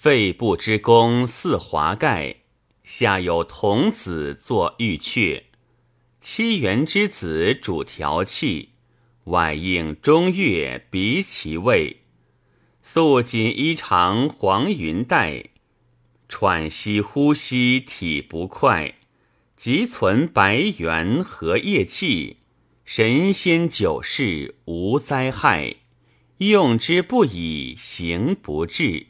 肺部之功似华盖，下有童子作玉阙，七元之子主调气，外应中月鼻其位。素锦衣裳黄云带，喘息呼吸体不快，即存白猿和夜气，神仙久世无灾害，用之不已行不至。